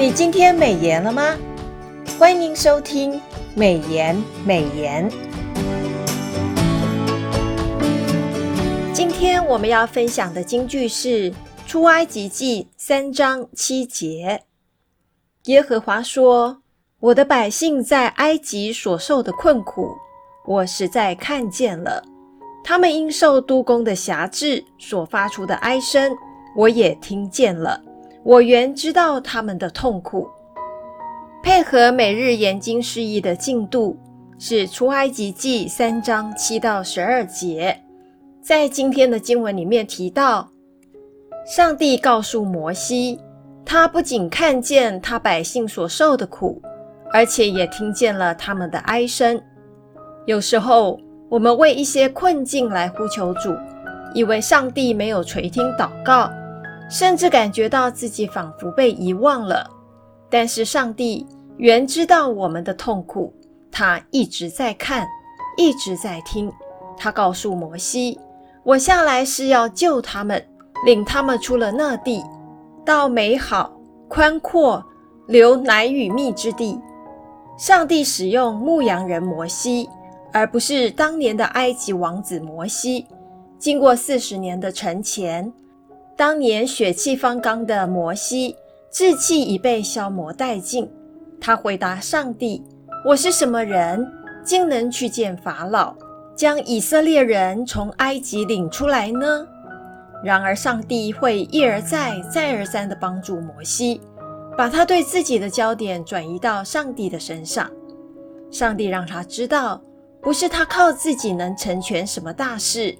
你今天美颜了吗？欢迎收听美颜美颜。今天我们要分享的金句是《出埃及记》三章七节。耶和华说：“我的百姓在埃及所受的困苦，我实在看见了；他们因受督工的辖制所发出的哀声，我也听见了。我原知道他们的痛苦。”配合每日研经释义的进度是出埃及记三章七到十二节。在今天的经文里面提到，上帝告诉摩西，他不仅看见他百姓所受的苦，而且也听见了他们的哀声。有时候我们为一些困境来呼求主，以为上帝没有垂听祷告，甚至感觉到自己仿佛被遗忘了。但是上帝原知道我们的痛苦，他一直在看，一直在听。他告诉摩西：“我下来是要救他们，领他们出了那地，到美好、宽阔、流奶与蜜之地。”上帝使用牧羊人摩西，而不是当年的埃及王子摩西。经过四十年的沉潜，当年血气方刚的摩西，志气已被消磨殆尽，他回答上帝：“我是什么人，竟能去见法老，将以色列人从埃及领出来呢？”然而，上帝会一而再、再而三地帮助摩西，把他对自己的焦点转移到上帝的身上。上帝让他知道，不是他靠自己能成全什么大事，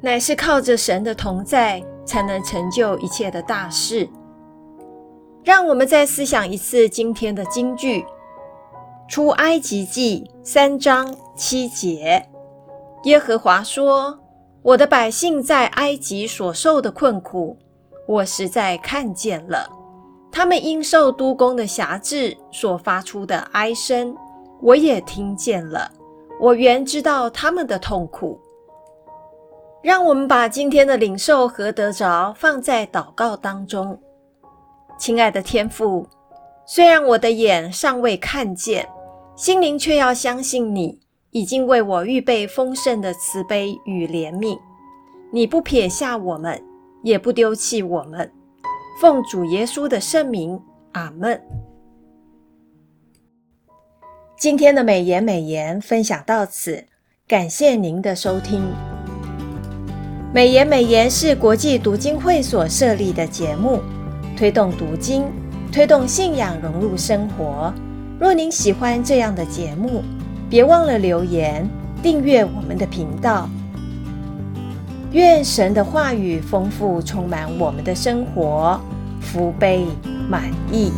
乃是靠着神的同在，才能成就一切的大事。让我们再思想一次今天的金句，《出埃及记》三章七节。耶和华说：“我的百姓在埃及所受的困苦，我实在看见了；他们因受督工的辖制所发出的哀声，我也听见了。我原知道他们的痛苦。”让我们把今天的领受和得着放在祷告当中。亲爱的天父，虽然我的眼尚未看见，心灵却要相信你已经为我预备丰盛的慈悲与怜悯。你不撇下我们，也不丢弃我们。奉主耶稣的圣名，阿门。今天的美言美言分享到此，感谢您的收听。美言美言是国际读经会所设立的节目。推动读经，推动信仰融入生活。若您喜欢这样的节目，别忘了留言订阅我们的频道。愿神的话语丰富充满我们的生活，福杯满溢。